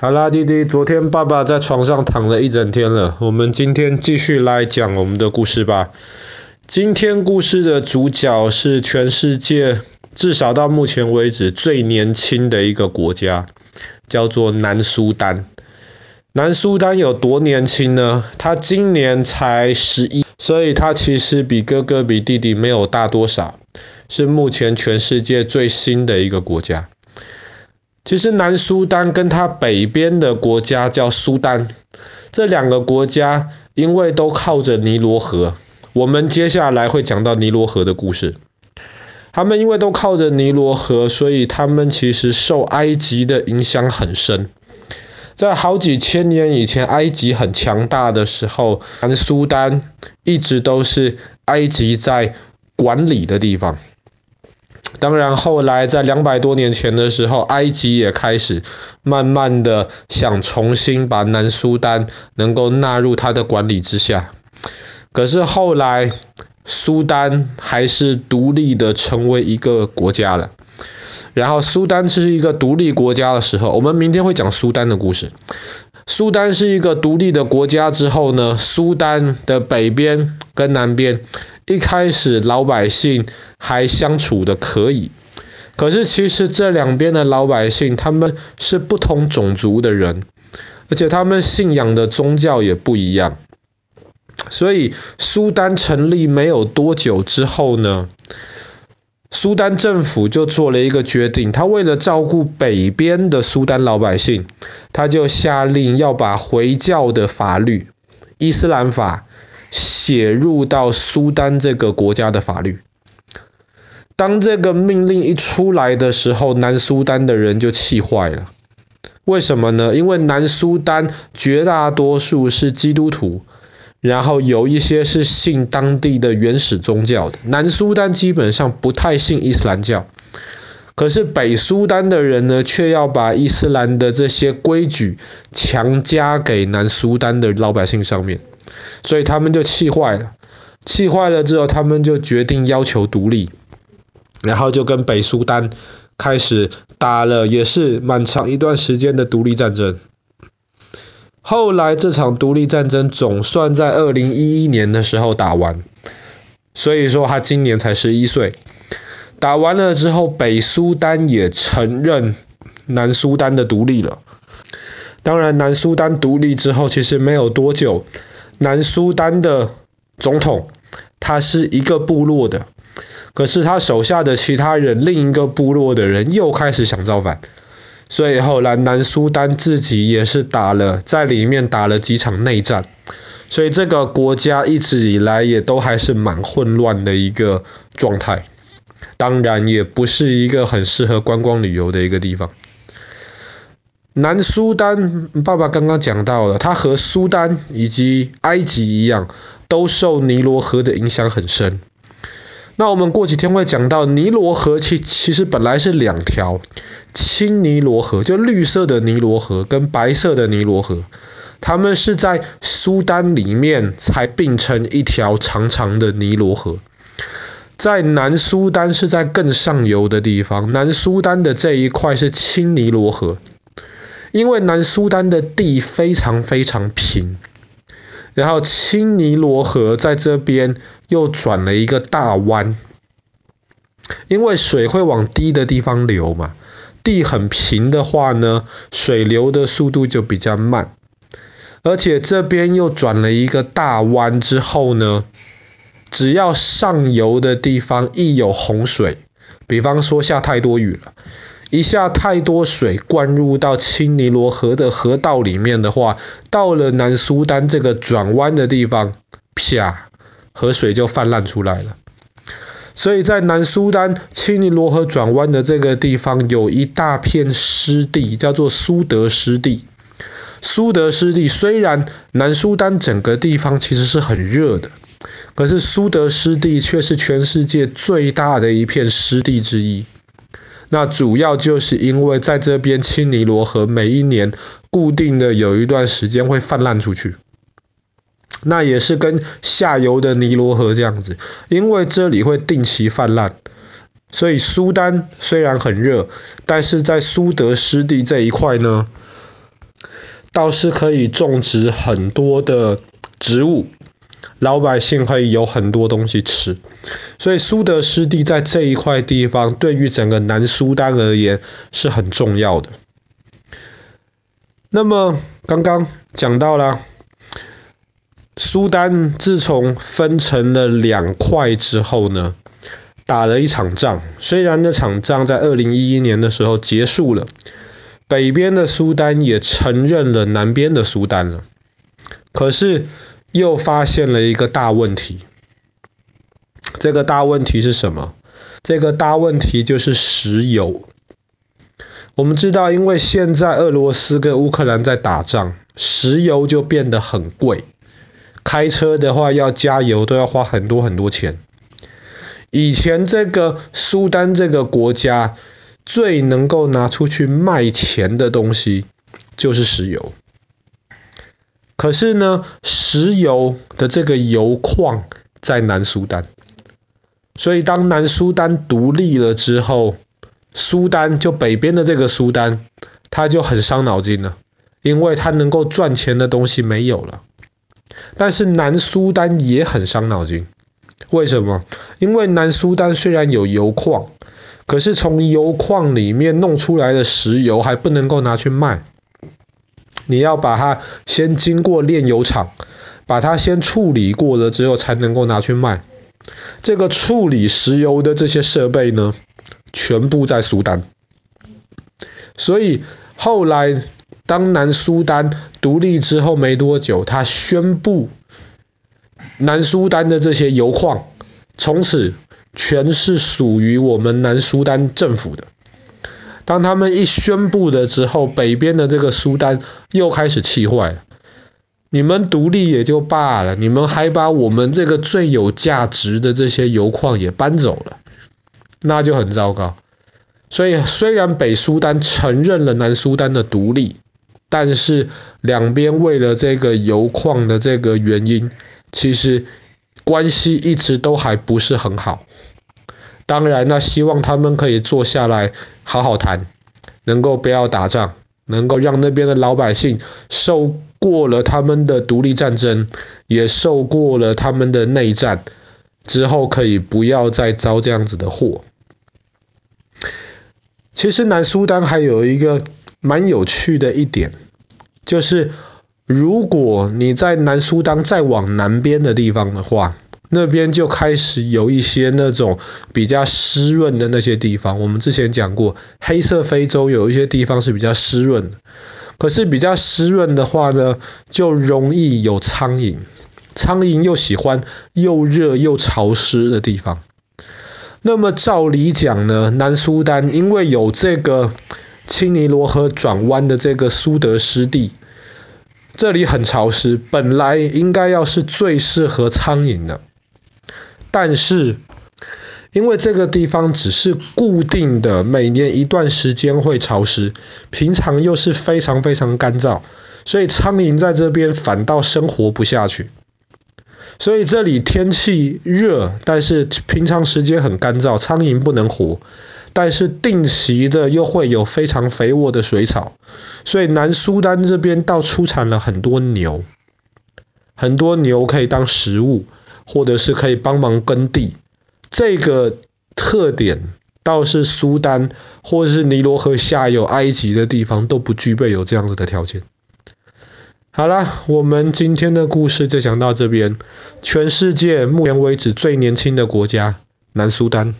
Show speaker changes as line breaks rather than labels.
好啦，弟弟，昨天爸爸在床上躺了一整天了，我们今天继续来讲我们的故事吧。今天故事的主角是全世界至少到目前为止最年轻的一个国家，叫做南苏丹。南苏丹有多年轻呢？他今年才十一，所以他其实比哥哥比弟弟没有大多少，是目前全世界最新的一个国家。其实南苏丹跟它北边的国家叫苏丹，这两个国家因为都靠着尼罗河，我们接下来会讲到尼罗河的故事。他们因为都靠着尼罗河，所以他们其实受埃及的影响很深。在好几千年以前，埃及很强大的时候，南苏丹一直都是埃及在管理的地方。当然，后来在两百多年前的时候，埃及也开始慢慢的想重新把南苏丹能够纳入他的管理之下。可是后来，苏丹还是独立的成为一个国家了。然后，苏丹是一个独立国家的时候，我们明天会讲苏丹的故事。苏丹是一个独立的国家之后呢，苏丹的北边跟南边，一开始老百姓还相处的可以，可是其实这两边的老百姓他们是不同种族的人，而且他们信仰的宗教也不一样，所以苏丹成立没有多久之后呢，苏丹政府就做了一个决定，他为了照顾北边的苏丹老百姓，他就下令要把回教的法律，伊斯兰法。写入到苏丹这个国家的法律。当这个命令一出来的时候，南苏丹的人就气坏了。为什么呢？因为南苏丹绝大多数是基督徒，然后有一些是信当地的原始宗教的。南苏丹基本上不太信伊斯兰教，可是北苏丹的人呢，却要把伊斯兰的这些规矩强加给南苏丹的老百姓上面。所以他们就气坏了，气坏了之后，他们就决定要求独立，然后就跟北苏丹开始打了，也是蛮长一段时间的独立战争。后来这场独立战争总算在二零一一年的时候打完，所以说他今年才十一岁。打完了之后，北苏丹也承认南苏丹的独立了。当然，南苏丹独立之后，其实没有多久。南苏丹的总统，他是一个部落的，可是他手下的其他人，另一个部落的人又开始想造反，所以后来南苏丹自己也是打了，在里面打了几场内战，所以这个国家一直以来也都还是蛮混乱的一个状态，当然也不是一个很适合观光旅游的一个地方。南苏丹，爸爸刚刚讲到了，它和苏丹以及埃及一样，都受尼罗河的影响很深。那我们过几天会讲到，尼罗河其其实本来是两条，青尼罗河就绿色的尼罗河跟白色的尼罗河，它们是在苏丹里面才并成一条长长的尼罗河。在南苏丹是在更上游的地方，南苏丹的这一块是青尼罗河。因为南苏丹的地非常非常平，然后青尼罗河在这边又转了一个大弯，因为水会往低的地方流嘛，地很平的话呢，水流的速度就比较慢，而且这边又转了一个大弯之后呢，只要上游的地方一有洪水，比方说下太多雨了。一下太多水灌入到青尼罗河的河道里面的话，到了南苏丹这个转弯的地方，啪，河水就泛滥出来了。所以在南苏丹青尼罗河转弯的这个地方，有一大片湿地，叫做苏德湿地。苏德湿地虽然南苏丹整个地方其实是很热的，可是苏德湿地却是全世界最大的一片湿地之一。那主要就是因为在这边青尼罗河每一年固定的有一段时间会泛滥出去，那也是跟下游的尼罗河这样子，因为这里会定期泛滥，所以苏丹虽然很热，但是在苏德湿地这一块呢，倒是可以种植很多的植物，老百姓可以有很多东西吃。所以苏德湿地在这一块地方，对于整个南苏丹而言是很重要的。那么刚刚讲到了，苏丹自从分成了两块之后呢，打了一场仗。虽然那场仗在二零一一年的时候结束了，北边的苏丹也承认了南边的苏丹了，可是又发现了一个大问题。这个大问题是什么？这个大问题就是石油。我们知道，因为现在俄罗斯跟乌克兰在打仗，石油就变得很贵。开车的话要加油都要花很多很多钱。以前这个苏丹这个国家最能够拿出去卖钱的东西就是石油。可是呢，石油的这个油矿在南苏丹，所以当南苏丹独立了之后，苏丹就北边的这个苏丹，他就很伤脑筋了，因为他能够赚钱的东西没有了。但是南苏丹也很伤脑筋，为什么？因为南苏丹虽然有油矿，可是从油矿里面弄出来的石油还不能够拿去卖，你要把它先经过炼油厂，把它先处理过了之后才能够拿去卖。这个处理石油的这些设备呢，全部在苏丹，所以后来当南苏丹独立之后没多久，他宣布南苏丹的这些油矿从此全是属于我们南苏丹政府的。当他们一宣布了之后，北边的这个苏丹又开始气坏了。你们独立也就罢了，你们还把我们这个最有价值的这些油矿也搬走了。那就很糟糕，所以虽然北苏丹承认了南苏丹的独立，但是两边为了这个油矿的这个原因，其实关系一直都还不是很好。当然，那希望他们可以坐下来好好谈，能够不要打仗，能够让那边的老百姓受过了他们的独立战争，也受过了他们的内战之后，可以不要再遭这样子的祸。其实南苏丹还有一个蛮有趣的一点，就是如果你在南苏丹再往南边的地方的话，那边就开始有一些那种比较湿润的那些地方。我们之前讲过，黑色非洲有一些地方是比较湿润，可是比较湿润的话呢，就容易有苍蝇，苍蝇又喜欢又热又潮湿的地方。那么照理讲呢，南苏丹因为有这个青尼罗河转弯的这个苏德湿地，这里很潮湿，本来应该要是最适合苍蝇的。但是因为这个地方只是固定的，每年一段时间会潮湿，平常又是非常非常干燥，所以苍蝇在这边反倒生活不下去。所以这里天气热，但是平常时间很干燥，苍蝇不能活。但是定期的又会有非常肥沃的水草，所以南苏丹这边倒出产了很多牛，很多牛可以当食物，或者是可以帮忙耕地。这个特点倒是苏丹或者是尼罗河下游埃及的地方都不具备有这样子的条件。好了，我们今天的故事就讲到这边。全世界目前为止最年轻的国家，南苏丹。